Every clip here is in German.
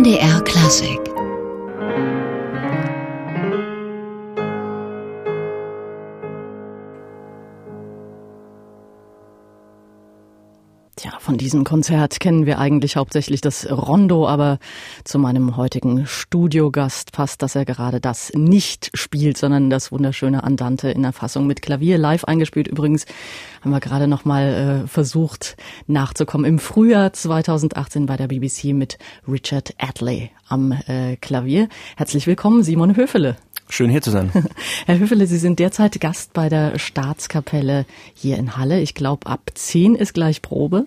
MDR Klassik von diesem Konzert kennen wir eigentlich hauptsächlich das Rondo, aber zu meinem heutigen Studiogast passt, dass er gerade das nicht spielt, sondern das wunderschöne Andante in der Fassung mit Klavier live eingespielt. Übrigens haben wir gerade noch mal äh, versucht nachzukommen im Frühjahr 2018 bei der BBC mit Richard Adley am äh, Klavier. Herzlich willkommen, Simon Höfele. Schön hier zu sein. Herr Höfele, Sie sind derzeit Gast bei der Staatskapelle hier in Halle. Ich glaube, ab zehn ist gleich Probe.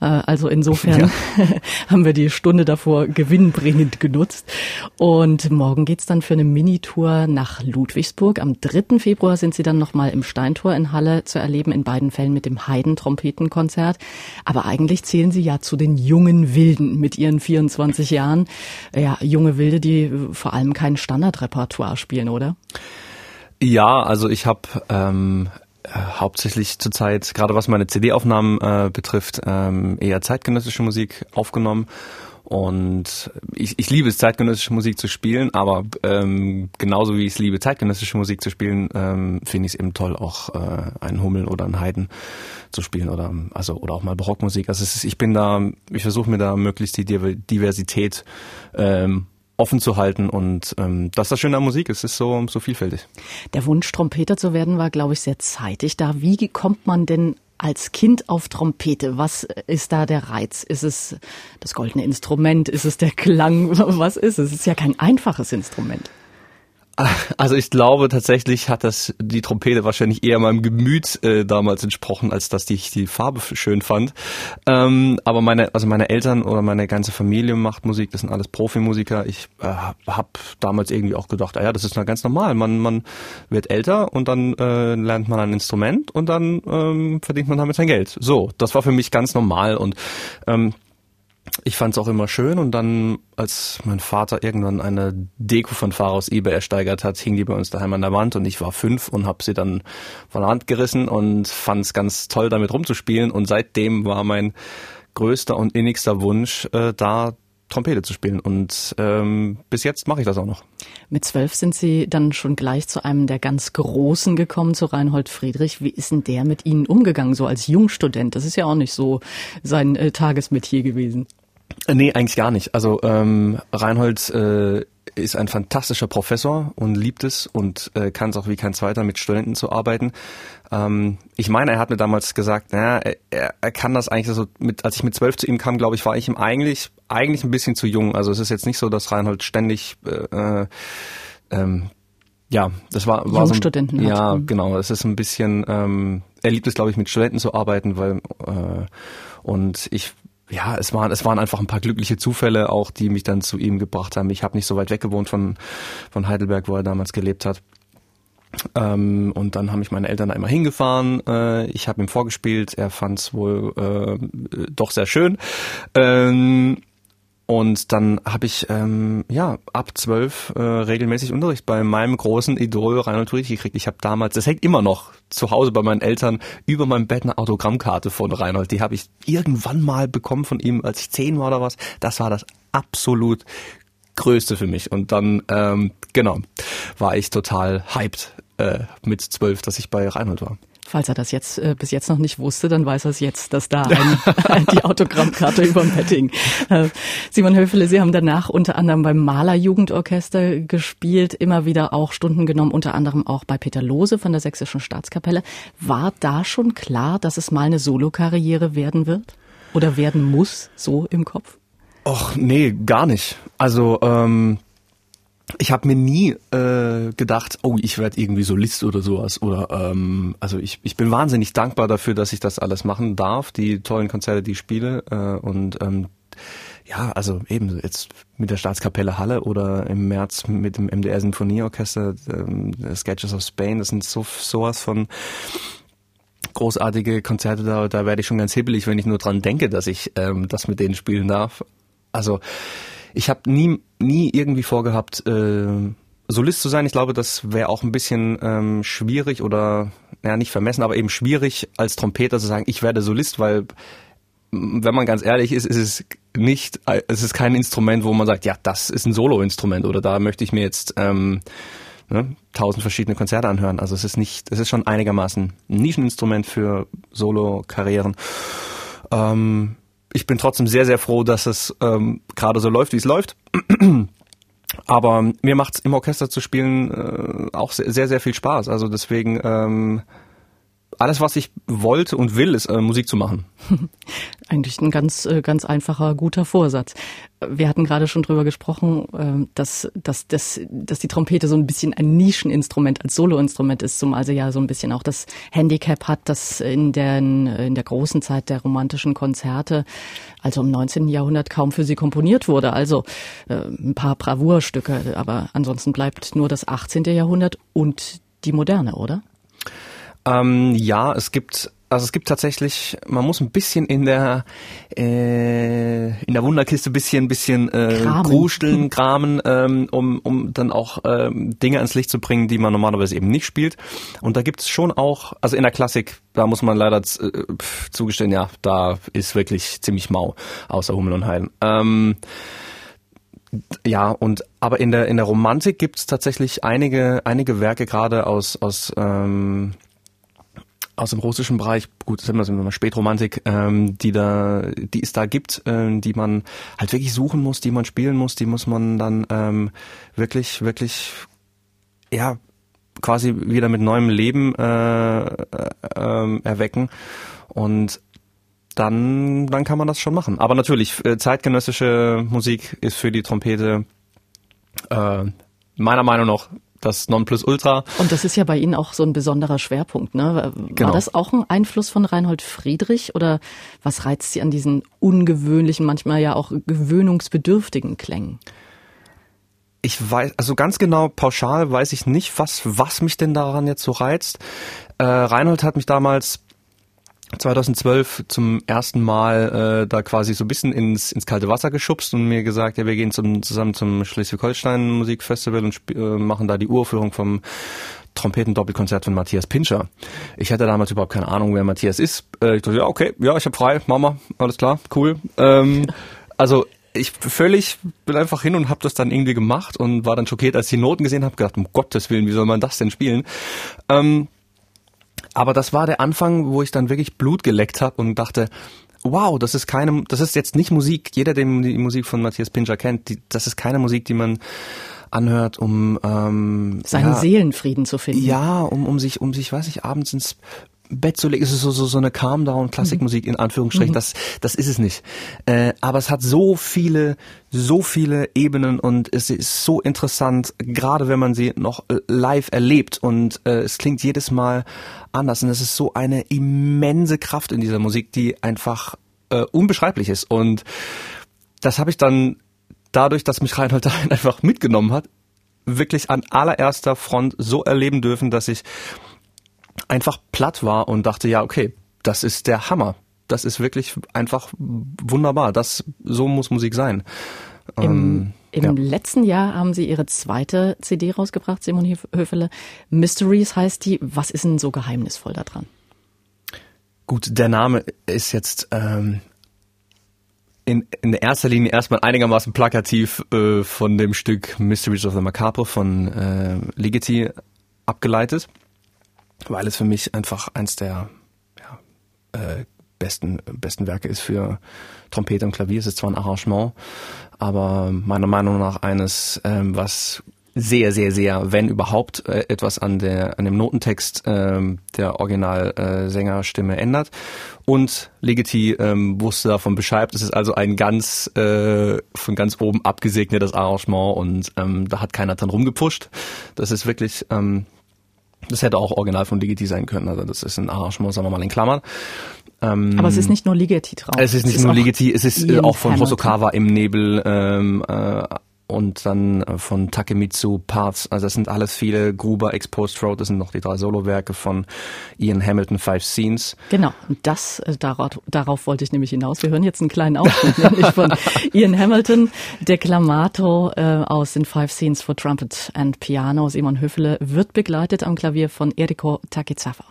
Äh, also insofern ja. haben wir die Stunde davor gewinnbringend genutzt. Und morgen geht's dann für eine Minitour nach Ludwigsburg. Am 3. Februar sind Sie dann nochmal im Steintor in Halle zu erleben, in beiden Fällen mit dem Heidentrompetenkonzert. Aber eigentlich zählen Sie ja zu den jungen Wilden mit Ihren 24 Jahren. Ja, junge Wilde, die vor allem kein Standardrepertoire spielen spielen, oder? Ja, also ich habe ähm, äh, hauptsächlich zurzeit, gerade was meine CD-Aufnahmen äh, betrifft, ähm, eher zeitgenössische Musik aufgenommen. Und ich, ich liebe es, zeitgenössische Musik zu spielen, aber ähm, genauso wie ich es liebe, zeitgenössische Musik zu spielen, ähm, finde ich es eben toll, auch äh, einen Hummel oder einen Haydn zu spielen oder also oder auch mal Barockmusik. Also ist, ich bin da, ich versuche mir da möglichst die Diversität ähm, offen zu halten und ähm, das ist das Schöne an Musik, es ist so, so vielfältig. Der Wunsch, Trompeter zu werden, war, glaube ich, sehr zeitig da. Wie kommt man denn als Kind auf Trompete? Was ist da der Reiz? Ist es das goldene Instrument? Ist es der Klang? Was ist es? Es ist ja kein einfaches Instrument. Also ich glaube tatsächlich hat das die Trompete wahrscheinlich eher meinem Gemüt äh, damals entsprochen, als dass ich die Farbe schön fand. Ähm, aber meine, also meine Eltern oder meine ganze Familie macht Musik, das sind alles Profimusiker. Ich äh, habe damals irgendwie auch gedacht, ah ja, das ist na ganz normal. Man, man wird älter und dann äh, lernt man ein Instrument und dann ähm, verdient man damit sein Geld. So, das war für mich ganz normal und ähm, ich fand es auch immer schön und dann, als mein Vater irgendwann eine Deko von Fahrer aus eBay ersteigert hat, hing die bei uns daheim an der Wand und ich war fünf und habe sie dann von der Hand gerissen und fand es ganz toll, damit rumzuspielen und seitdem war mein größter und innigster Wunsch, äh, da Trompete zu spielen. Und ähm, bis jetzt mache ich das auch noch. Mit zwölf sind Sie dann schon gleich zu einem der ganz Großen gekommen, zu Reinhold Friedrich. Wie ist denn der mit Ihnen umgegangen, so als Jungstudent? Das ist ja auch nicht so sein äh, Tagesmetier gewesen. Nee, eigentlich gar nicht. Also ähm, Reinhold äh, ist ein fantastischer Professor und liebt es und äh, kann es auch wie kein zweiter mit Studenten zu arbeiten. Ähm, ich meine, er hat mir damals gesagt, naja, er, er kann das eigentlich so mit, als ich mit zwölf zu ihm kam, glaube ich, war ich ihm eigentlich eigentlich ein bisschen zu jung. Also es ist jetzt nicht so, dass Reinhold ständig äh, ähm, ja, das war, war so Studenten ja mhm. genau. Es ist ein bisschen, ähm, er liebt es, glaube ich, mit Studenten zu arbeiten, weil äh, und ich ja, es waren, es waren einfach ein paar glückliche Zufälle auch, die mich dann zu ihm gebracht haben. Ich habe nicht so weit weg gewohnt von, von Heidelberg, wo er damals gelebt hat. Ähm, und dann haben mich meine Eltern da immer hingefahren. Äh, ich habe ihm vorgespielt. Er fand es wohl äh, doch sehr schön. Ähm, und dann habe ich ähm, ja ab zwölf äh, regelmäßig Unterricht bei meinem großen Idol Reinhold Friedrich gekriegt. Ich habe damals, das hängt immer noch zu Hause bei meinen Eltern über meinem Bett eine Autogrammkarte von Reinhold. Die habe ich irgendwann mal bekommen von ihm, als ich zehn war oder was. Das war das absolut Größte für mich. Und dann, ähm, genau, war ich total hyped äh, mit zwölf, dass ich bei Reinhold war. Falls er das jetzt äh, bis jetzt noch nicht wusste, dann weiß er es jetzt, dass da ein, die Autogrammkarte über dem Petting. Äh, Simon Höfele, Sie haben danach unter anderem beim Malerjugendorchester gespielt, immer wieder auch Stunden genommen, unter anderem auch bei Peter Lose von der Sächsischen Staatskapelle. War da schon klar, dass es mal eine Solokarriere werden wird? Oder werden muss, so im Kopf? Och, nee, gar nicht. Also, ähm, ich habe mir nie äh, gedacht, oh, ich werde irgendwie Solist oder sowas. Oder ähm, also ich, ich bin wahnsinnig dankbar dafür, dass ich das alles machen darf, die tollen Konzerte, die ich spiele. Äh, und ähm, ja, also eben jetzt mit der Staatskapelle Halle oder im März mit dem MDR Sinfonieorchester, ähm, Sketches of Spain, das sind so sowas von großartige Konzerte, da, da werde ich schon ganz hibbelig, wenn ich nur dran denke, dass ich ähm, das mit denen spielen darf. Also ich habe nie, nie irgendwie vorgehabt, äh, Solist zu sein. Ich glaube, das wäre auch ein bisschen ähm, schwierig oder, ja, nicht vermessen, aber eben schwierig als Trompeter zu sagen, ich werde Solist, weil wenn man ganz ehrlich ist, ist es nicht, es ist kein Instrument, wo man sagt, ja, das ist ein Solo-Instrument oder da möchte ich mir jetzt ähm, ne, tausend verschiedene Konzerte anhören. Also es ist nicht, es ist schon einigermaßen ein Nischeninstrument für Solo-Karrieren. Ähm, ich bin trotzdem sehr, sehr froh, dass es ähm, gerade so läuft, wie es läuft. Aber mir macht es im Orchester zu spielen äh, auch sehr, sehr viel Spaß. Also deswegen ähm, alles, was ich wollte und will, ist äh, Musik zu machen. Eigentlich ein ganz, äh, ganz einfacher, guter Vorsatz. Wir hatten gerade schon drüber gesprochen, äh, dass, dass, dass, dass die Trompete so ein bisschen ein Nischeninstrument als Soloinstrument ist, zumal sie ja so ein bisschen auch das Handicap hat, dass in der, in der großen Zeit der romantischen Konzerte, also im 19. Jahrhundert, kaum für sie komponiert wurde. Also äh, ein paar Bravourstücke, aber ansonsten bleibt nur das 18. Jahrhundert und die Moderne, oder? Ähm, ja, es gibt also es gibt tatsächlich, man muss ein bisschen in der äh, in der Wunderkiste ein bisschen, bisschen äh, gruscheln, kramen, ähm, um, um dann auch ähm, Dinge ans Licht zu bringen, die man normalerweise eben nicht spielt. Und da gibt es schon auch, also in der Klassik, da muss man leider äh, zugestehen, ja, da ist wirklich ziemlich mau, außer Hummel und Heiden. Ähm, ja, und aber in der in der Romantik gibt es tatsächlich einige einige Werke gerade aus aus ähm, aus dem russischen Bereich, gut, das sind wir mal Spätromantik, ähm, die da, die es da gibt, ähm, die man halt wirklich suchen muss, die man spielen muss, die muss man dann ähm, wirklich, wirklich, ja, quasi wieder mit neuem Leben äh, äh, erwecken und dann, dann kann man das schon machen. Aber natürlich, äh, zeitgenössische Musik ist für die Trompete äh, meiner Meinung nach das Nonplusultra. Und das ist ja bei Ihnen auch so ein besonderer Schwerpunkt. Ne? War genau. das auch ein Einfluss von Reinhold Friedrich oder was reizt Sie an diesen ungewöhnlichen, manchmal ja auch gewöhnungsbedürftigen Klängen? Ich weiß, also ganz genau pauschal weiß ich nicht, was, was mich denn daran jetzt so reizt. Äh, Reinhold hat mich damals 2012 zum ersten Mal äh, da quasi so ein bisschen ins, ins kalte Wasser geschubst und mir gesagt, ja, wir gehen zum, zusammen zum Schleswig-Holstein Musikfestival und äh, machen da die Uraufführung vom Trompeten-Doppelkonzert von Matthias Pinscher. Ich hatte damals überhaupt keine Ahnung, wer Matthias ist. Äh, ich dachte, ja, okay, ja, ich habe frei, Mama, alles klar, cool. Ähm, also ich völlig bin einfach hin und habe das dann irgendwie gemacht und war dann schockiert, als ich die Noten gesehen habe, gedacht, um Gottes Willen, wie soll man das denn spielen? Ähm, aber das war der Anfang, wo ich dann wirklich Blut geleckt habe und dachte, wow, das ist keine, das ist jetzt nicht Musik. Jeder, der die Musik von Matthias Pinscher kennt, die, das ist keine Musik, die man anhört, um ähm, seinen ja, Seelenfrieden zu finden. Ja, um, um sich, um sich, weiß ich, abends ins Bett zu legen. Es ist so, so, so eine Calm-Down-Klassikmusik in Anführungsstrichen. Mhm. Das, das ist es nicht. Äh, aber es hat so viele, so viele Ebenen und es ist so interessant, gerade wenn man sie noch äh, live erlebt und äh, es klingt jedes Mal anders und es ist so eine immense Kraft in dieser Musik, die einfach äh, unbeschreiblich ist und das habe ich dann dadurch, dass mich Reinhold da einfach mitgenommen hat, wirklich an allererster Front so erleben dürfen, dass ich einfach platt war und dachte, ja, okay, das ist der Hammer. Das ist wirklich einfach wunderbar. Das, so muss Musik sein. Im, ähm, im ja. letzten Jahr haben Sie Ihre zweite CD rausgebracht, Simon Höfele. Mysteries heißt die. Was ist denn so geheimnisvoll daran? Gut, der Name ist jetzt ähm, in, in erster Linie erstmal einigermaßen plakativ äh, von dem Stück Mysteries of the Macabre von äh, Ligeti abgeleitet weil es für mich einfach eins der ja, äh, besten, besten Werke ist für Trompete und Klavier. Es ist zwar ein Arrangement, aber meiner Meinung nach eines, ähm, was sehr, sehr, sehr, wenn überhaupt, äh, etwas an der an dem Notentext ähm, der Originalsängerstimme äh, ändert. Und Ligeti ähm, wusste davon Bescheid. Das ist also ein ganz äh, von ganz oben abgesegnetes Arrangement und ähm, da hat keiner dran rumgepusht. Das ist wirklich ähm, das hätte auch original von Ligeti sein können. Also das ist ein Arrangement, sagen wir mal in Klammern. Ähm, Aber es ist nicht nur Ligeti drauf. Es ist nicht es nur Ligeti, es ist Ian auch von. Hosokawa im Nebel ähm, äh, und dann äh, von Takemitsu Parts. Also das sind alles viele Gruber, Exposed Road, das sind noch die drei Solowerke von Ian Hamilton Five Scenes. Genau, und das äh, darauf, darauf wollte ich nämlich hinaus. Wir hören jetzt einen kleinen Ausschnitt nämlich von Ian Hamilton, Deklamato äh, aus den Five Scenes for Trumpet and Piano. Simon Höfele wird begleitet am Klavier von Eriko Takizawa.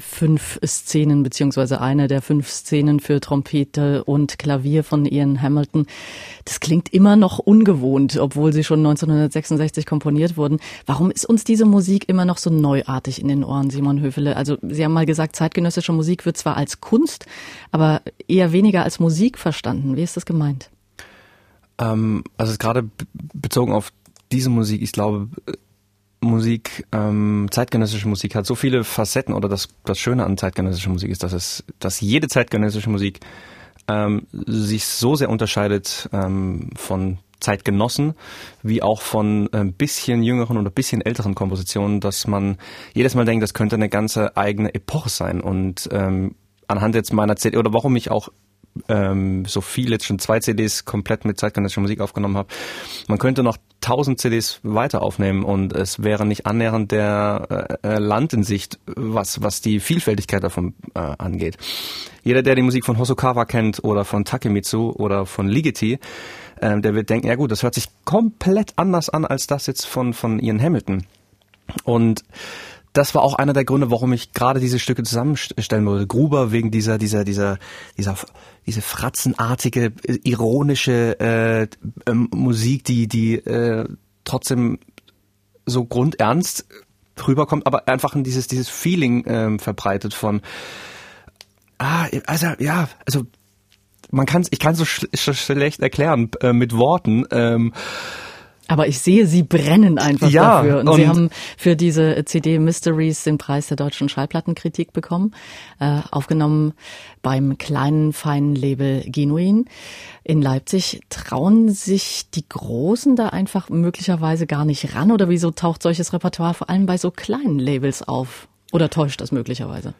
Fünf Szenen beziehungsweise eine der fünf Szenen für Trompete und Klavier von Ian Hamilton. Das klingt immer noch ungewohnt, obwohl sie schon 1966 komponiert wurden. Warum ist uns diese Musik immer noch so neuartig in den Ohren, Simon Höfele? Also Sie haben mal gesagt, zeitgenössische Musik wird zwar als Kunst, aber eher weniger als Musik verstanden. Wie ist das gemeint? Ähm, also gerade bezogen auf diese Musik, ich glaube, Musik, ähm, zeitgenössische Musik hat so viele Facetten oder das, das Schöne an zeitgenössischer Musik ist, dass es, dass jede zeitgenössische Musik ähm, sich so sehr unterscheidet ähm, von Zeitgenossen wie auch von ein bisschen jüngeren oder bisschen älteren Kompositionen, dass man jedes Mal denkt, das könnte eine ganze eigene Epoche sein. Und ähm, anhand jetzt meiner CD oder warum ich auch ähm, so viel jetzt schon zwei CDs komplett mit zeitgenössischer Musik aufgenommen habe. Man könnte noch tausend CDs weiter aufnehmen und es wäre nicht annähernd der äh, äh, Land in Sicht, was, was die Vielfältigkeit davon äh, angeht. Jeder, der die Musik von Hosokawa kennt oder von Takemitsu oder von Ligeti, äh, der wird denken, ja gut, das hört sich komplett anders an als das jetzt von, von Ian Hamilton. Und das war auch einer der Gründe, warum ich gerade diese Stücke zusammenstellen wollte. Gruber wegen dieser, dieser, dieser, dieser, diese fratzenartige, ironische äh, äh, Musik, die, die äh, trotzdem so grundernst rüberkommt, aber einfach dieses, dieses Feeling ähm, verbreitet von, ah, also ja, also man kann ich kann so sch schlecht erklären äh, mit Worten. Ähm, aber ich sehe, Sie brennen einfach ja, dafür. Und, und, Sie haben für diese CD Mysteries den Preis der deutschen Schallplattenkritik bekommen, äh, aufgenommen beim kleinen, feinen Label Genuin in Leipzig. Trauen sich die Großen da einfach möglicherweise gar nicht ran? Oder wieso taucht solches Repertoire vor allem bei so kleinen Labels auf? Oder täuscht das möglicherweise?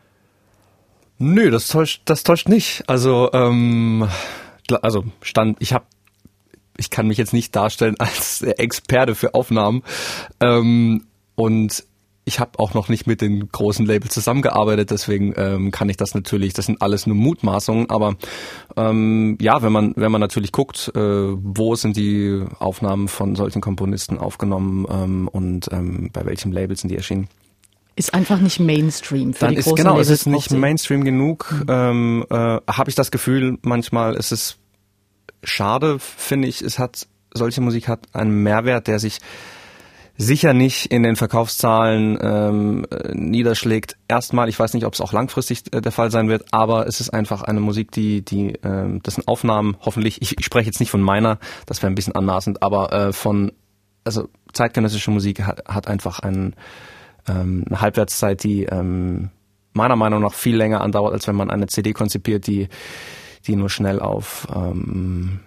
Nö, das täuscht, das täuscht nicht. Also, ähm, also stand, ich habe ich kann mich jetzt nicht darstellen als Experte für Aufnahmen. Ähm, und ich habe auch noch nicht mit den großen Labels zusammengearbeitet, deswegen ähm, kann ich das natürlich, das sind alles nur Mutmaßungen, aber ähm, ja, wenn man, wenn man natürlich guckt, äh, wo sind die Aufnahmen von solchen Komponisten aufgenommen ähm, und ähm, bei welchem Label sind die erschienen. Ist einfach nicht Mainstream für Dann die ist großen genau, Labels es ist nicht Mainstream genug. Mhm. Ähm, äh, habe ich das Gefühl, manchmal ist es schade, finde ich, es hat, solche Musik hat einen Mehrwert, der sich sicher nicht in den Verkaufszahlen ähm, äh, niederschlägt. Erstmal, ich weiß nicht, ob es auch langfristig äh, der Fall sein wird, aber es ist einfach eine Musik, die, die, ähm, das sind Aufnahmen, hoffentlich, ich, ich spreche jetzt nicht von meiner, das wäre ein bisschen anmaßend, aber äh, von, also zeitgenössische Musik hat, hat einfach einen, ähm, eine Halbwertszeit, die ähm, meiner Meinung nach viel länger andauert, als wenn man eine CD konzipiert, die die nur schnell auf ähm,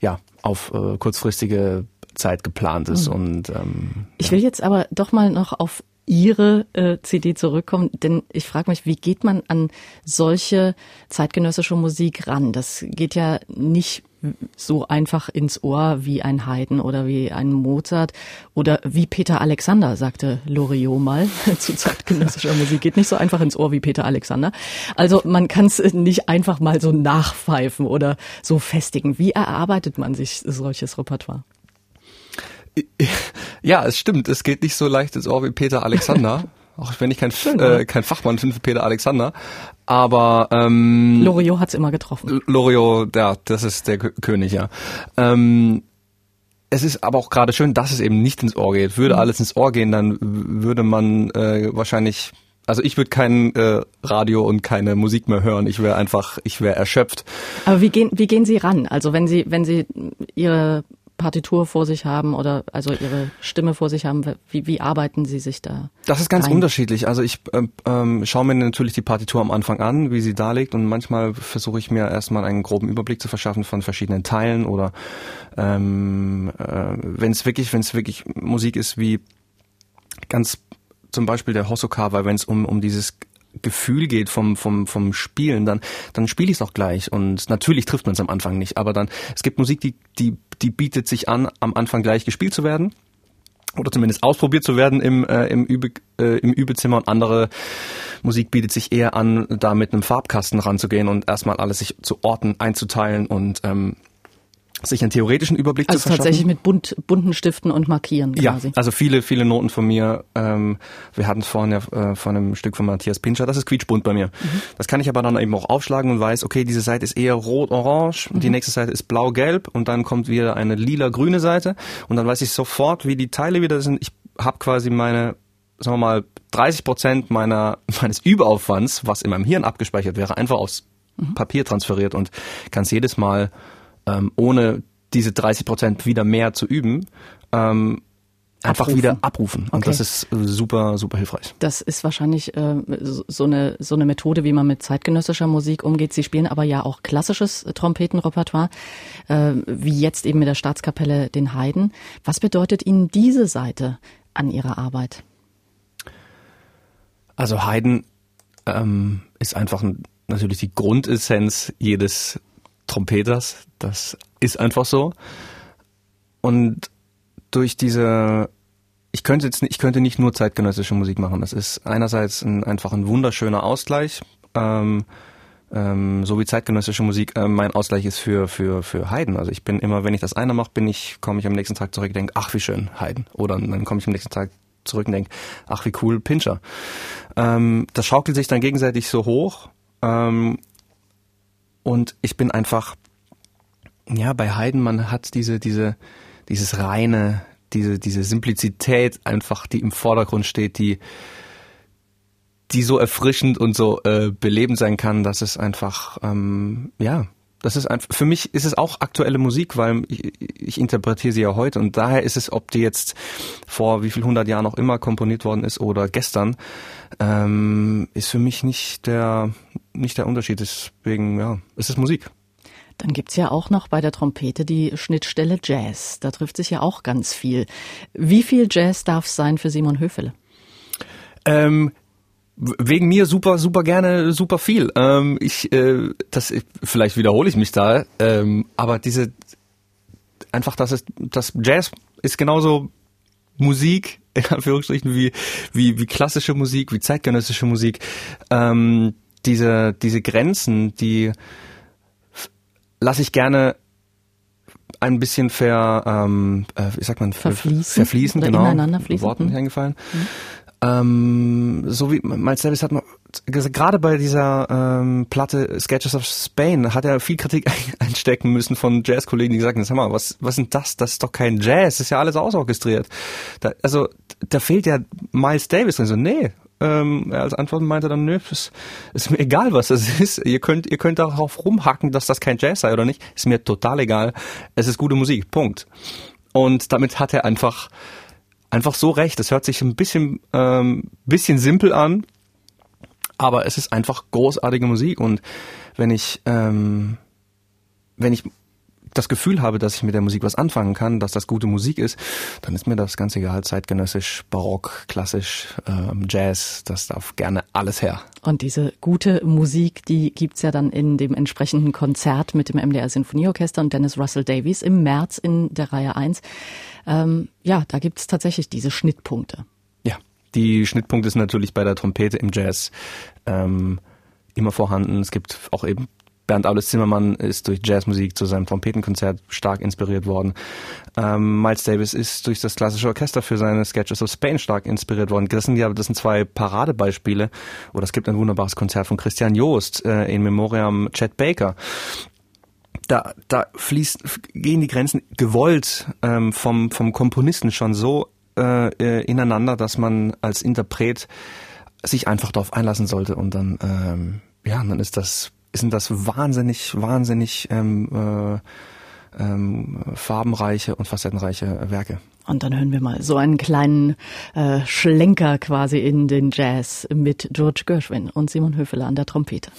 ja auf äh, kurzfristige Zeit geplant ist mhm. und ähm, ich will jetzt aber doch mal noch auf Ihre äh, CD zurückkommen, denn ich frage mich, wie geht man an solche zeitgenössische Musik ran? Das geht ja nicht so einfach ins Ohr wie ein Haydn oder wie ein Mozart oder wie Peter Alexander, sagte Loriot mal zu zeitgenössischer Musik. Geht nicht so einfach ins Ohr wie Peter Alexander. Also man kann es nicht einfach mal so nachpfeifen oder so festigen. Wie erarbeitet man sich solches Repertoire? Ja, es stimmt. Es geht nicht so leicht ins Ohr wie Peter Alexander. auch wenn ich kein, äh, kein Fachmann bin für Peter Alexander. Aber ähm, Loriot hat's immer getroffen. Loriot, ja, das ist der K König, ja. Ähm, es ist aber auch gerade schön, dass es eben nicht ins Ohr geht. Würde mhm. alles ins Ohr gehen, dann würde man äh, wahrscheinlich also ich würde kein äh, Radio und keine Musik mehr hören. Ich wäre einfach, ich wäre erschöpft. Aber wie gehen, wie gehen Sie ran? Also wenn Sie, wenn Sie Ihre Partitur vor sich haben oder also ihre Stimme vor sich haben? Wie, wie arbeiten Sie sich da? Das ist ganz rein? unterschiedlich. Also ich ähm, ähm, schaue mir natürlich die Partitur am Anfang an, wie sie da liegt und manchmal versuche ich mir erstmal einen groben Überblick zu verschaffen von verschiedenen Teilen oder ähm, äh, wenn es wirklich, wenn es wirklich Musik ist wie ganz zum Beispiel der Hosokawa, wenn es um, um dieses Gefühl geht vom, vom, vom Spielen, dann, dann spiele ich es auch gleich. Und natürlich trifft man es am Anfang nicht, aber dann, es gibt Musik, die, die, die bietet sich an, am Anfang gleich gespielt zu werden. Oder zumindest ausprobiert zu werden im, äh, im, Übe, äh, im Übezimmer und andere Musik bietet sich eher an, da mit einem Farbkasten ranzugehen und erstmal alles sich zu Orten einzuteilen und ähm, sich einen theoretischen Überblick also zu verschaffen. tatsächlich mit bunt, bunten Stiften und Markieren quasi. Ja, also viele, viele Noten von mir. Ähm, wir hatten es vorhin ja äh, von einem Stück von Matthias Pinscher, das ist quietschbunt bei mir. Mhm. Das kann ich aber dann eben auch aufschlagen und weiß, okay, diese Seite ist eher rot-orange, mhm. die nächste Seite ist blau-gelb und dann kommt wieder eine lila-grüne Seite und dann weiß ich sofort, wie die Teile wieder sind. Ich habe quasi meine sagen wir mal, 30 Prozent meiner, meines Überaufwands, was in meinem Hirn abgespeichert wäre, einfach aufs mhm. Papier transferiert und kann es jedes Mal ähm, ohne diese 30 Prozent wieder mehr zu üben, ähm, einfach abrufen. wieder abrufen. Und okay. das ist super, super hilfreich. Das ist wahrscheinlich äh, so, eine, so eine Methode, wie man mit zeitgenössischer Musik umgeht. Sie spielen aber ja auch klassisches Trompetenrepertoire, äh, wie jetzt eben mit der Staatskapelle den Heiden. Was bedeutet Ihnen diese Seite an Ihrer Arbeit? Also Haydn ähm, ist einfach ein, natürlich die Grundessenz jedes Trompeters. Das ist einfach so. Und durch diese, ich könnte jetzt, ich könnte nicht nur zeitgenössische Musik machen. Das ist einerseits ein, einfach ein wunderschöner Ausgleich. Ähm, ähm, so wie zeitgenössische Musik äh, mein Ausgleich ist für für für Haydn. Also ich bin immer, wenn ich das eine mache, bin ich komme ich am nächsten Tag zurück und denke, ach wie schön Haydn. Oder dann komme ich am nächsten Tag zurück und denke, ach wie cool Pinscher. Ähm, das schaukelt sich dann gegenseitig so hoch ähm, und ich bin einfach, ja, bei Haydn, man hat diese, diese, dieses reine, diese, diese Simplizität einfach, die im Vordergrund steht, die, die so erfrischend und so äh, belebend sein kann, dass es einfach, ähm, ja, das ist einfach, für mich ist es auch aktuelle Musik, weil ich, ich interpretiere sie ja heute und daher ist es, ob die jetzt vor wie viel hundert Jahren auch immer komponiert worden ist oder gestern, ähm, ist für mich nicht der, nicht der Unterschied. Deswegen, ja, es ist Musik. Dann gibt's ja auch noch bei der Trompete die Schnittstelle Jazz. Da trifft sich ja auch ganz viel. Wie viel Jazz darf es sein für Simon Höfele? Ähm, wegen mir super, super gerne, super viel. Ähm, ich, äh, das, vielleicht wiederhole ich mich da, ähm, aber diese, einfach, das ist, das Jazz ist genauso Musik, in Anführungsstrichen, wie, wie, wie klassische Musik, wie zeitgenössische Musik. Ähm, diese, diese Grenzen, die lasse ich gerne ein bisschen ver, ähm, äh, wie sagt man, verfließen, verfließen genau. Ineinander fließen. Worten nicht eingefallen. Mhm. Ähm, so wie Miles Davis hat mal gerade bei dieser ähm, Platte Sketches of Spain hat er viel Kritik einstecken müssen von Jazzkollegen, die gesagt haben, sag mal, was was sind das? Das ist doch kein Jazz, das ist ja alles ausorchestriert. Da, also da fehlt ja Miles Davis drin. So, nee, ähm, als Antwort meinte dann, nö, ist, ist mir egal, was das ist. Ihr könnt, ihr könnt darauf rumhacken, dass das kein Jazz sei oder nicht. Ist mir total egal. Es ist gute Musik. Punkt. Und damit hat er einfach einfach so recht. Das hört sich ein bisschen, ähm, bisschen simpel an, aber es ist einfach großartige Musik. Und wenn ich, ähm, wenn ich das Gefühl habe, dass ich mit der Musik was anfangen kann, dass das gute Musik ist, dann ist mir das ganz egal, zeitgenössisch, barock, klassisch, ähm, Jazz, das darf gerne alles her. Und diese gute Musik, die gibt's ja dann in dem entsprechenden Konzert mit dem MDR Sinfonieorchester und Dennis Russell Davies im März in der Reihe 1 ähm, ja, da gibt es tatsächlich diese Schnittpunkte. Ja, die Schnittpunkte sind natürlich bei der Trompete im Jazz ähm, immer vorhanden. Es gibt auch eben Bernd Aulus Zimmermann ist durch Jazzmusik zu seinem Trompetenkonzert stark inspiriert worden. Ähm, Miles Davis ist durch das klassische Orchester für seine Sketches of Spain stark inspiriert worden. Das sind ja, das sind zwei Paradebeispiele. Oder es gibt ein wunderbares Konzert von Christian Joost äh, in Memoriam Chet Baker da, da fließt, gehen die Grenzen gewollt ähm, vom, vom Komponisten schon so äh, äh, ineinander, dass man als Interpret sich einfach darauf einlassen sollte und dann, ähm, ja, dann ist das, sind das wahnsinnig, wahnsinnig ähm, äh, ähm, farbenreiche und facettenreiche Werke. Und dann hören wir mal so einen kleinen äh, Schlenker quasi in den Jazz mit George Gershwin und Simon Höfele an der Trompete.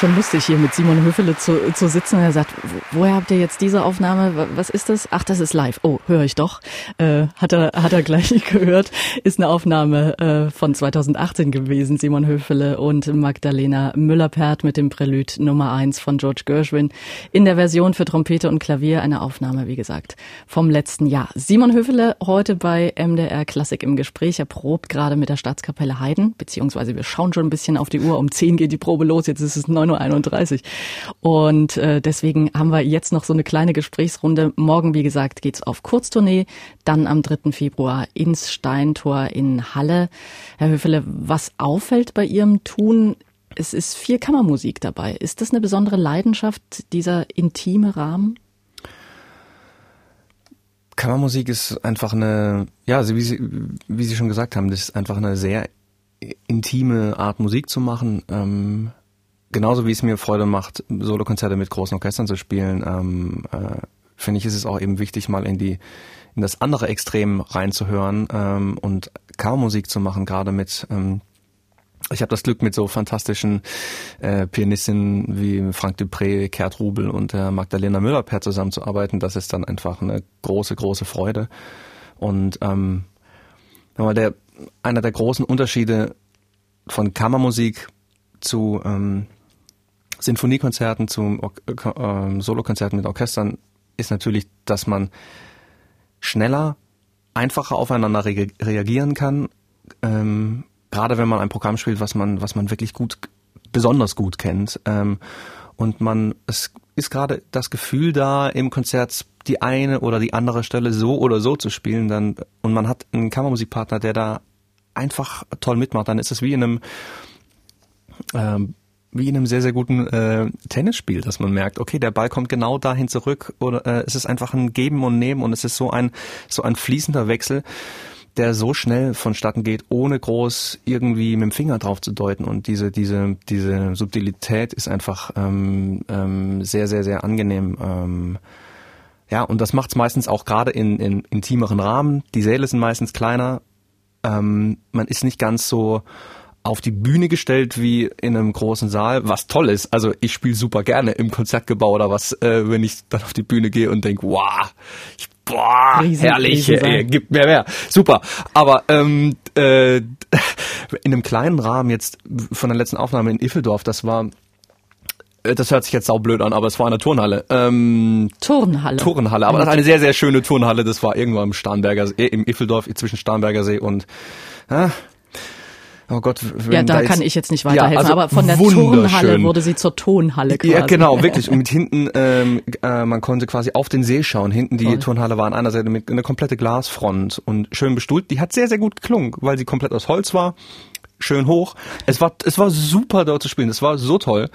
Schon lustig, hier mit Simon Höfele zu, zu sitzen. Er sagt, woher habt ihr jetzt diese Aufnahme? Was ist das? Ach, das ist live. Oh, höre ich doch. Äh, hat er hat er gleich gehört. Ist eine Aufnahme äh, von 2018 gewesen. Simon Höfele und Magdalena Müller-Pert mit dem Prälude Nummer eins von George Gershwin in der Version für Trompete und Klavier. Eine Aufnahme, wie gesagt, vom letzten Jahr. Simon Höfele heute bei MDR Klassik im Gespräch. Er probt gerade mit der Staatskapelle Heiden, beziehungsweise wir schauen schon ein bisschen auf die Uhr. Um 10 geht die Probe los. Jetzt ist es 9.31 Uhr. Und äh, deswegen haben wir jetzt noch so eine kleine Gesprächsrunde. Morgen, wie gesagt, geht's auf Kurztournee. Dann am 3. Februar ins Steintor in Halle. Herr Höfele, was auffällt bei Ihrem Tun es ist viel Kammermusik dabei. Ist das eine besondere Leidenschaft, dieser intime Rahmen? Kammermusik ist einfach eine, ja, wie Sie, wie Sie schon gesagt haben, das ist einfach eine sehr intime Art Musik zu machen. Ähm, genauso wie es mir Freude macht, Solokonzerte mit großen Orchestern zu spielen, ähm, äh, finde ich, ist es auch eben wichtig, mal in die in das andere Extrem reinzuhören ähm, und Kammermusik zu machen, gerade mit ähm, ich habe das Glück, mit so fantastischen äh, Pianistinnen wie Frank Dupré, Kurt Rubel und äh, Magdalena Müller per zusammenzuarbeiten. Das ist dann einfach eine große, große Freude. Und ähm, der, einer der großen Unterschiede von Kammermusik zu ähm, Sinfoniekonzerten, zu äh, Solokonzerten mit Orchestern ist natürlich, dass man schneller, einfacher aufeinander re reagieren kann, ähm, gerade wenn man ein Programm spielt, was man, was man wirklich gut, besonders gut kennt. Ähm, und man, es ist gerade das Gefühl da, im Konzert die eine oder die andere Stelle so oder so zu spielen, dann, und man hat einen Kammermusikpartner, der da einfach toll mitmacht, dann ist es wie in einem, ähm, wie in einem sehr, sehr guten äh, Tennisspiel, dass man merkt, okay, der Ball kommt genau dahin zurück oder äh, es ist einfach ein Geben und Nehmen und es ist so ein, so ein fließender Wechsel der so schnell vonstatten geht, ohne groß irgendwie mit dem Finger drauf zu deuten. Und diese, diese, diese Subtilität ist einfach ähm, ähm, sehr, sehr, sehr angenehm. Ähm, ja, und das macht es meistens auch gerade in, in intimeren Rahmen. Die Säle sind meistens kleiner. Ähm, man ist nicht ganz so auf die Bühne gestellt wie in einem großen Saal, was toll ist. Also ich spiele super gerne im Konzertgebau oder was, äh, wenn ich dann auf die Bühne gehe und denke, wow, ich boah, Riesen, herrlich, Riesen ey, gibt mir mehr. Super. Aber ähm, äh, in einem kleinen Rahmen jetzt von der letzten Aufnahme in Iffeldorf, das war äh, das hört sich jetzt saublöd an, aber es war eine Turnhalle. Ähm, Turnhalle. Turnhalle, aber das ist eine sehr, sehr schöne Turnhalle. Das war irgendwo im Starnberger See, im Iffeldorf zwischen Starnberger See und äh, Oh Gott, ja, da, da kann ich jetzt nicht weiterhelfen, ja, also aber von der Turnhalle wurde sie zur Tonhalle quasi. Ja, genau, wirklich. Und mit hinten, ähm, äh, man konnte quasi auf den See schauen. Hinten die Toll. Turnhalle war an einer Seite mit einer komplette Glasfront und schön bestuhlt. Die hat sehr, sehr gut geklungen, weil sie komplett aus Holz war schön hoch. Es war, es war super dort zu spielen. Es war so toll.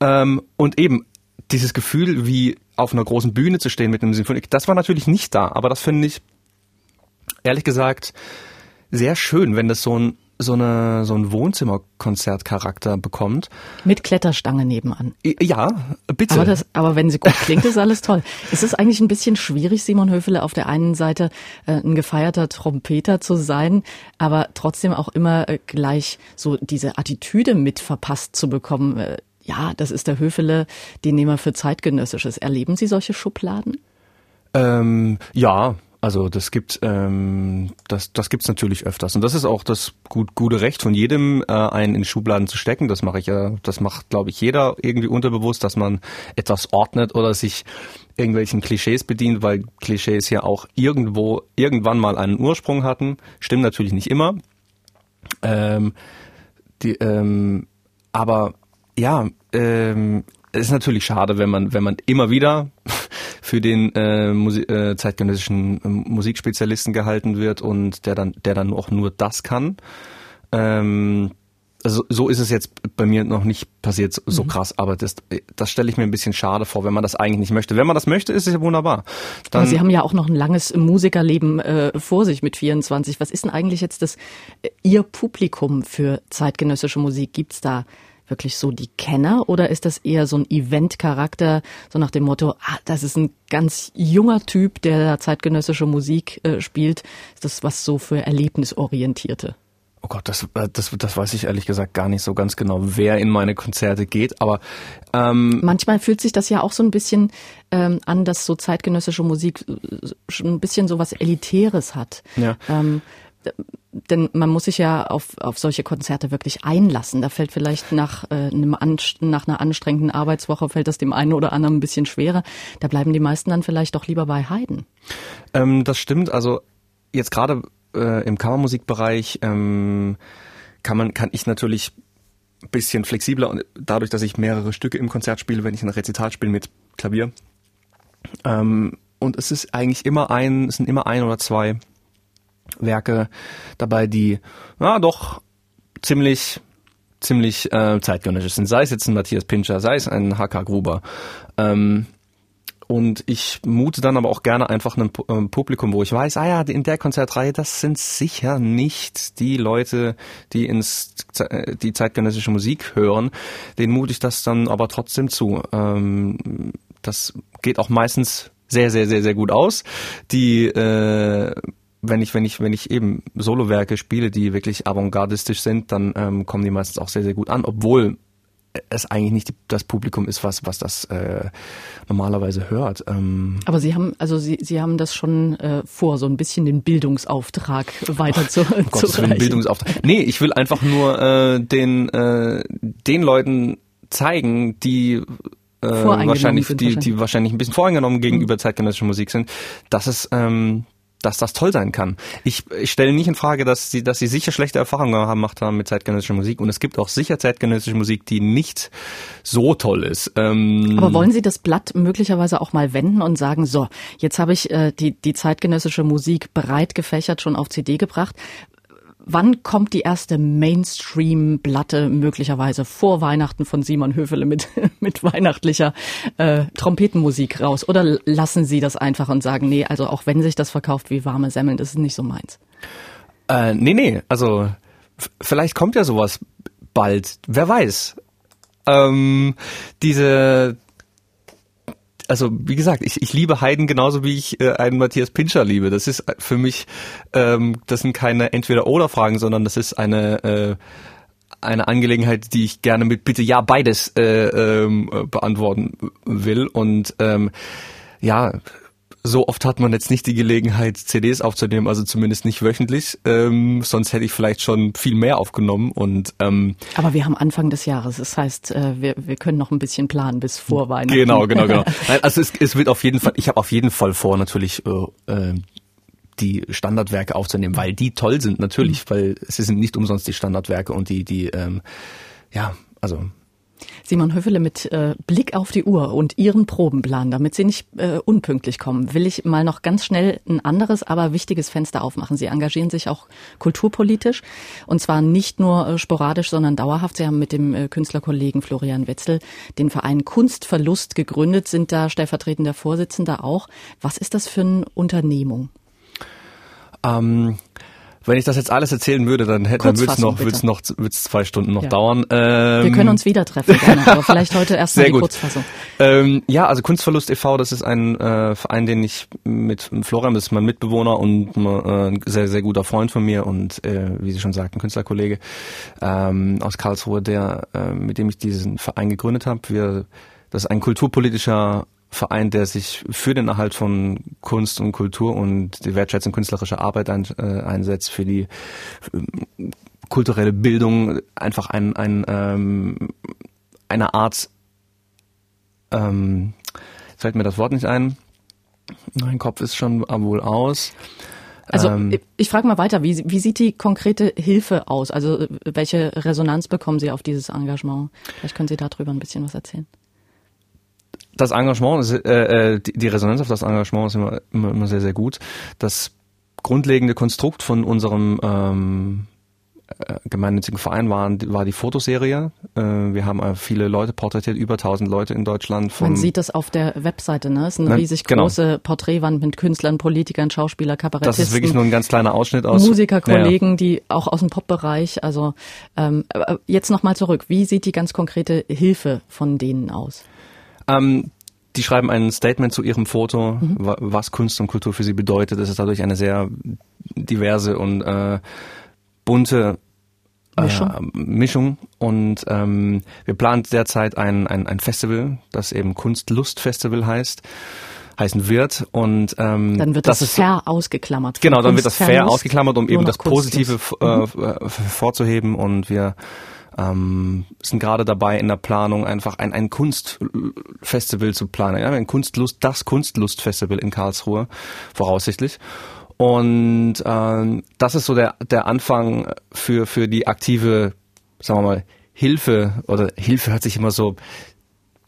Ähm, und eben dieses Gefühl, wie auf einer großen Bühne zu stehen mit einem Symphonik, das war natürlich nicht da. Aber das finde ich, ehrlich gesagt, sehr schön, wenn das so ein so eine so ein Wohnzimmerkonzertcharakter bekommt. Mit Kletterstange nebenan. Ja, bitte. Aber, das, aber wenn sie gut klingt, ist alles toll. Ist es eigentlich ein bisschen schwierig, Simon Höfele auf der einen Seite äh, ein gefeierter Trompeter zu sein, aber trotzdem auch immer äh, gleich so diese Attitüde mit verpasst zu bekommen? Äh, ja, das ist der Höfele, den nehmen wir für zeitgenössisches. Erleben Sie solche Schubladen? Ähm, ja, also das gibt ähm, das das gibt's natürlich öfters und das ist auch das gut, gute Recht von jedem, äh, einen in Schubladen zu stecken. Das mache ich ja, das macht glaube ich jeder irgendwie unterbewusst, dass man etwas ordnet oder sich irgendwelchen Klischees bedient, weil Klischees ja auch irgendwo irgendwann mal einen Ursprung hatten. Stimmt natürlich nicht immer. Ähm, die, ähm, aber ja, ähm, ist natürlich schade, wenn man wenn man immer wieder für den äh, Musi äh, zeitgenössischen äh, Musikspezialisten gehalten wird und der dann, der dann auch nur das kann. Ähm, also so ist es jetzt bei mir noch nicht passiert so mhm. krass, aber das, das stelle ich mir ein bisschen schade vor, wenn man das eigentlich nicht möchte. Wenn man das möchte, ist es ja wunderbar. Dann aber Sie haben ja auch noch ein langes Musikerleben äh, vor sich mit 24. Was ist denn eigentlich jetzt das äh, Ihr Publikum für zeitgenössische Musik? Gibt's da wirklich so die Kenner oder ist das eher so ein Event-Charakter, so nach dem Motto, ah, das ist ein ganz junger Typ, der zeitgenössische Musik äh, spielt? Ist das was so für Erlebnisorientierte? Oh Gott, das, äh, das, das weiß ich ehrlich gesagt gar nicht so ganz genau, wer in meine Konzerte geht. Aber ähm, manchmal fühlt sich das ja auch so ein bisschen ähm, an, dass so zeitgenössische Musik äh, schon ein bisschen so was Elitäres hat. Ja. Ähm, denn man muss sich ja auf, auf solche Konzerte wirklich einlassen. Da fällt vielleicht nach, äh, einem nach einer anstrengenden Arbeitswoche fällt das dem einen oder anderen ein bisschen schwerer. Da bleiben die meisten dann vielleicht doch lieber bei Heiden. Ähm, das stimmt. Also jetzt gerade äh, im Kammermusikbereich ähm, kann man, kann ich natürlich ein bisschen flexibler und dadurch, dass ich mehrere Stücke im Konzert spiele, wenn ich ein Rezital spiele mit Klavier. Ähm, und es ist eigentlich immer ein, es sind immer ein oder zwei Werke dabei, die ja doch ziemlich ziemlich äh, zeitgenössisch sind. Sei es jetzt ein Matthias Pinscher, sei es ein H.K. Gruber. Ähm, und ich mute dann aber auch gerne einfach einem ähm, Publikum, wo ich weiß, ah ja, in der Konzertreihe, das sind sicher nicht die Leute, die ins äh, die zeitgenössische Musik hören. Den mute ich das dann aber trotzdem zu. Ähm, das geht auch meistens sehr, sehr, sehr, sehr gut aus. Die äh, wenn ich, wenn ich, wenn ich eben Solowerke spiele, die wirklich avantgardistisch sind, dann ähm, kommen die meistens auch sehr, sehr gut an, obwohl es eigentlich nicht das Publikum ist, was, was das äh, normalerweise hört. Ähm Aber Sie haben, also Sie, Sie haben das schon äh, vor, so ein bisschen den Bildungsauftrag weiter Ach, zu, oh Gott, zu reichen. Bildungsauftrag. Nee, ich will einfach nur äh, den, äh, den Leuten zeigen, die äh, wahrscheinlich, die, die wahrscheinlich ein bisschen voreingenommen gegenüber mhm. zeitgenössischer Musik sind, dass es ähm, dass das toll sein kann. Ich, ich stelle nicht in Frage, dass sie, dass sie sicher schlechte Erfahrungen gemacht haben mit zeitgenössischer Musik und es gibt auch sicher zeitgenössische Musik, die nicht so toll ist. Ähm Aber wollen Sie das Blatt möglicherweise auch mal wenden und sagen, so, jetzt habe ich äh, die, die zeitgenössische Musik breit gefächert schon auf CD gebracht. Wann kommt die erste Mainstream-Platte möglicherweise vor Weihnachten von Simon Höfele mit, mit weihnachtlicher äh, Trompetenmusik raus? Oder lassen Sie das einfach und sagen, nee, also auch wenn sich das verkauft wie warme Semmeln, das ist nicht so meins? Äh, nee, nee, also vielleicht kommt ja sowas bald, wer weiß. Ähm, diese also wie gesagt, ich, ich liebe Haydn genauso wie ich äh, einen Matthias Pinscher liebe. Das ist für mich, ähm, das sind keine Entweder-Oder-Fragen, sondern das ist eine äh, eine Angelegenheit, die ich gerne mit bitte ja beides äh, ähm, beantworten will. Und ähm, ja, so oft hat man jetzt nicht die Gelegenheit, CDs aufzunehmen, also zumindest nicht wöchentlich. Ähm, sonst hätte ich vielleicht schon viel mehr aufgenommen. Und ähm, aber wir haben Anfang des Jahres, das heißt, äh, wir, wir können noch ein bisschen planen bis vor Weihnachten. Genau, genau, genau. Nein, also es, es wird auf jeden Fall, ich habe auf jeden Fall vor, natürlich äh, äh, die Standardwerke aufzunehmen, weil die toll sind natürlich, mhm. weil sie sind nicht umsonst die Standardwerke und die die ähm, ja also Simon Höfele, mit äh, Blick auf die Uhr und Ihren Probenplan, damit Sie nicht äh, unpünktlich kommen, will ich mal noch ganz schnell ein anderes, aber wichtiges Fenster aufmachen. Sie engagieren sich auch kulturpolitisch und zwar nicht nur äh, sporadisch, sondern dauerhaft. Sie haben mit dem äh, Künstlerkollegen Florian Wetzel den Verein Kunstverlust gegründet, sind da stellvertretender Vorsitzender auch. Was ist das für eine Unternehmung? Ähm wenn ich das jetzt alles erzählen würde, dann, hätte, dann würde es noch, wird's noch wird's zwei Stunden noch ja. dauern. Ähm, Wir können uns wieder treffen, gerne, aber vielleicht heute erst mal die gut. Kurzfassung. Ähm, ja, also Kunstverlust e.V., das ist ein äh, Verein, den ich mit Florian, das ist mein Mitbewohner und äh, ein sehr, sehr guter Freund von mir und, äh, wie Sie schon sagten, Künstlerkollege ähm, aus Karlsruhe, der, äh, mit dem ich diesen Verein gegründet habe. Wir, das ist ein kulturpolitischer Verein, der sich für den Erhalt von Kunst und Kultur und die Wertschätzung künstlerischer Arbeit ein, äh, einsetzt, für die für kulturelle Bildung, einfach ein, ein, ähm, eine Art, ähm, jetzt fällt mir das Wort nicht ein, mein Kopf ist schon wohl aus. Also ähm, ich frage mal weiter, wie, wie sieht die konkrete Hilfe aus? Also welche Resonanz bekommen Sie auf dieses Engagement? Vielleicht können Sie darüber ein bisschen was erzählen das Engagement, ist, äh, äh, die, die Resonanz auf das Engagement ist immer, immer, immer sehr, sehr gut. Das grundlegende Konstrukt von unserem ähm, äh, gemeinnützigen Verein war, war die Fotoserie. Äh, wir haben viele Leute porträtiert, über 1000 Leute in Deutschland. Man sieht das auf der Webseite, ne? Es ist eine Nein, riesig genau. große Porträtwand mit Künstlern, Politikern, Schauspieler, Kabarettisten. Das ist wirklich nur ein ganz kleiner Ausschnitt aus. Musiker, Kollegen, ja, ja. die auch aus dem Popbereich. Also ähm, jetzt nochmal zurück. Wie sieht die ganz konkrete Hilfe von denen aus? Ähm, die schreiben ein Statement zu ihrem Foto, mhm. was Kunst und Kultur für sie bedeutet. Es ist dadurch eine sehr diverse und äh, bunte Mischung. Äh, Mischung. Und ähm, wir planen derzeit ein, ein, ein Festival, das eben Kunstlustfestival heißt heißen wird und ähm, dann wird das, das fair ausgeklammert. Genau, dann wird das fair ausgeklammert, um eben das Positive äh, mhm. vorzuheben und wir ähm, sind gerade dabei in der Planung einfach ein, ein Kunstfestival zu planen, ja, ein Kunstlust, das Kunstlustfestival in Karlsruhe voraussichtlich und ähm, das ist so der, der Anfang für, für die aktive, sagen wir mal, Hilfe oder Hilfe hört sich immer so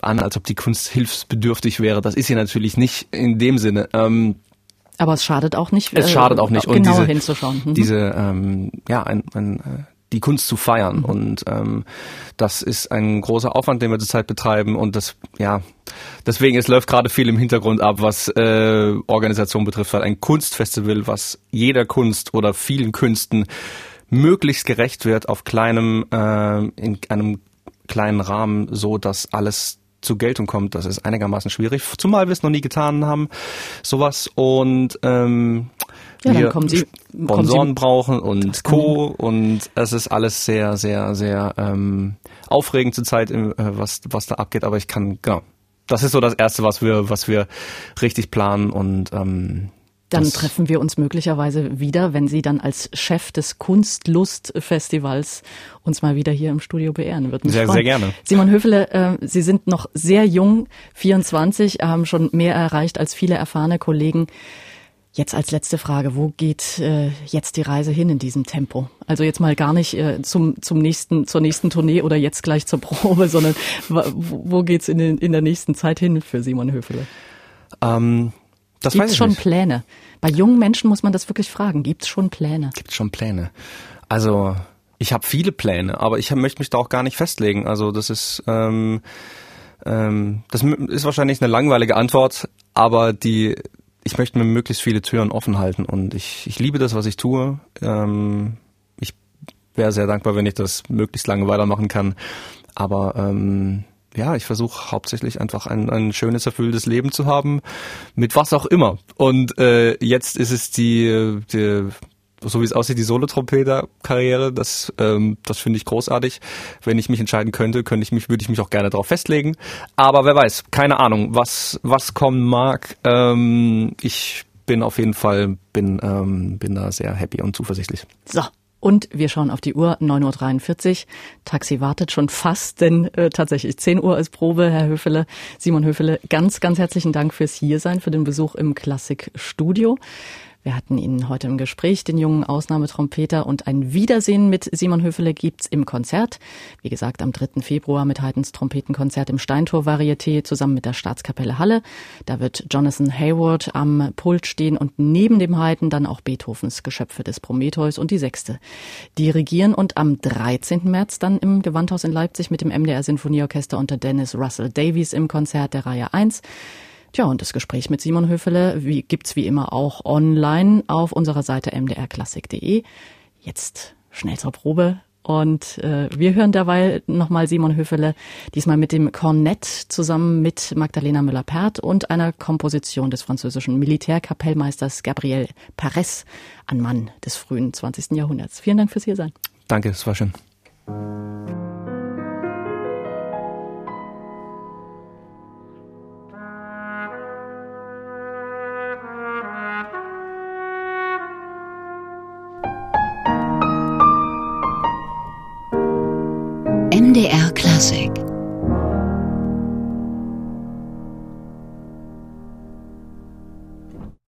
an, als ob die Kunst hilfsbedürftig wäre. Das ist sie natürlich nicht in dem Sinne. Ähm, aber es schadet auch nicht. Es schadet auch nicht. Äh, genauer hinzuschauen. Mhm. Diese, ähm, ja, ein, ein, äh, die Kunst zu feiern. Mhm. Und ähm, das ist ein großer Aufwand, den wir zurzeit betreiben. Und das, ja, deswegen, es läuft gerade viel im Hintergrund ab, was äh, Organisation betrifft, weil ein Kunstfestival, was jeder Kunst oder vielen Künsten möglichst gerecht wird auf kleinem, äh, in einem kleinen Rahmen, so dass alles zur Geltung kommt. Das ist einigermaßen schwierig, zumal wir es noch nie getan haben, sowas. Und ähm, ja, wir kommen Sie, Sponsoren brauchen und Co. Und es ist alles sehr, sehr, sehr ähm, aufregend zurzeit, äh, was, was da abgeht. Aber ich kann, genau. Das ist so das Erste, was wir, was wir richtig planen und ähm, dann das treffen wir uns möglicherweise wieder, wenn Sie dann als Chef des Kunstlustfestivals uns mal wieder hier im Studio beehren würden. Sehr, sehr gerne. Simon Höfele, äh, Sie sind noch sehr jung, 24, haben schon mehr erreicht als viele erfahrene Kollegen. Jetzt als letzte Frage, wo geht äh, jetzt die Reise hin in diesem Tempo? Also jetzt mal gar nicht äh, zum, zum nächsten, zur nächsten Tournee oder jetzt gleich zur Probe, sondern wo, wo geht's in, in der nächsten Zeit hin für Simon Höfele? Ähm, das Gibt's weiß ich schon nicht. Pläne? Bei jungen Menschen muss man das wirklich fragen. Gibt's schon Pläne? Gibt's schon Pläne? Also ich habe viele Pläne, aber ich möchte mich da auch gar nicht festlegen. Also das ist ähm, ähm, das ist wahrscheinlich eine langweilige Antwort, aber die ich möchte mir möglichst viele Türen offen halten und ich, ich liebe das, was ich tue. Ähm, ich wäre sehr dankbar, wenn ich das möglichst lange weitermachen kann. Aber ähm, ja, ich versuche hauptsächlich einfach ein, ein schönes, erfülltes Leben zu haben, mit was auch immer. Und äh, jetzt ist es die, die so wie es aussieht, die Solo-Trompeter-Karriere, das, ähm, das finde ich großartig. Wenn ich mich entscheiden könnte, könnte ich mich, würde ich mich auch gerne darauf festlegen. Aber wer weiß, keine Ahnung, was, was kommen mag. Ähm, ich bin auf jeden Fall, bin, ähm, bin da sehr happy und zuversichtlich. So, und wir schauen auf die Uhr, 9.43 Uhr. Taxi wartet schon fast, denn äh, tatsächlich 10 Uhr ist Probe, Herr Höfele. Simon Höfele, ganz, ganz herzlichen Dank fürs Hiersein, für den Besuch im Klassikstudio. Wir hatten ihn heute im Gespräch, den jungen Ausnahmetrompeter. Und ein Wiedersehen mit Simon Höfele gibt's im Konzert. Wie gesagt, am 3. Februar mit Heidens Trompetenkonzert im Steintor Varieté zusammen mit der Staatskapelle Halle. Da wird Jonathan Hayward am Pult stehen und neben dem Haydn dann auch Beethovens Geschöpfe des Prometheus und die Sechste dirigieren. Und am 13. März dann im Gewandhaus in Leipzig mit dem MDR Sinfonieorchester unter Dennis Russell Davies im Konzert der Reihe 1. Tja, und das Gespräch mit Simon Höfele wie, gibt's wie immer auch online auf unserer Seite mdrklassik.de. Jetzt schnell zur Probe. Und äh, wir hören dabei nochmal Simon Höfele, diesmal mit dem Kornett zusammen mit Magdalena Müller-Perth und einer Komposition des französischen Militärkapellmeisters Gabriel Pares, ein Mann des frühen 20. Jahrhunderts. Vielen Dank fürs Hiersein. Danke, es war schön. MDR Classic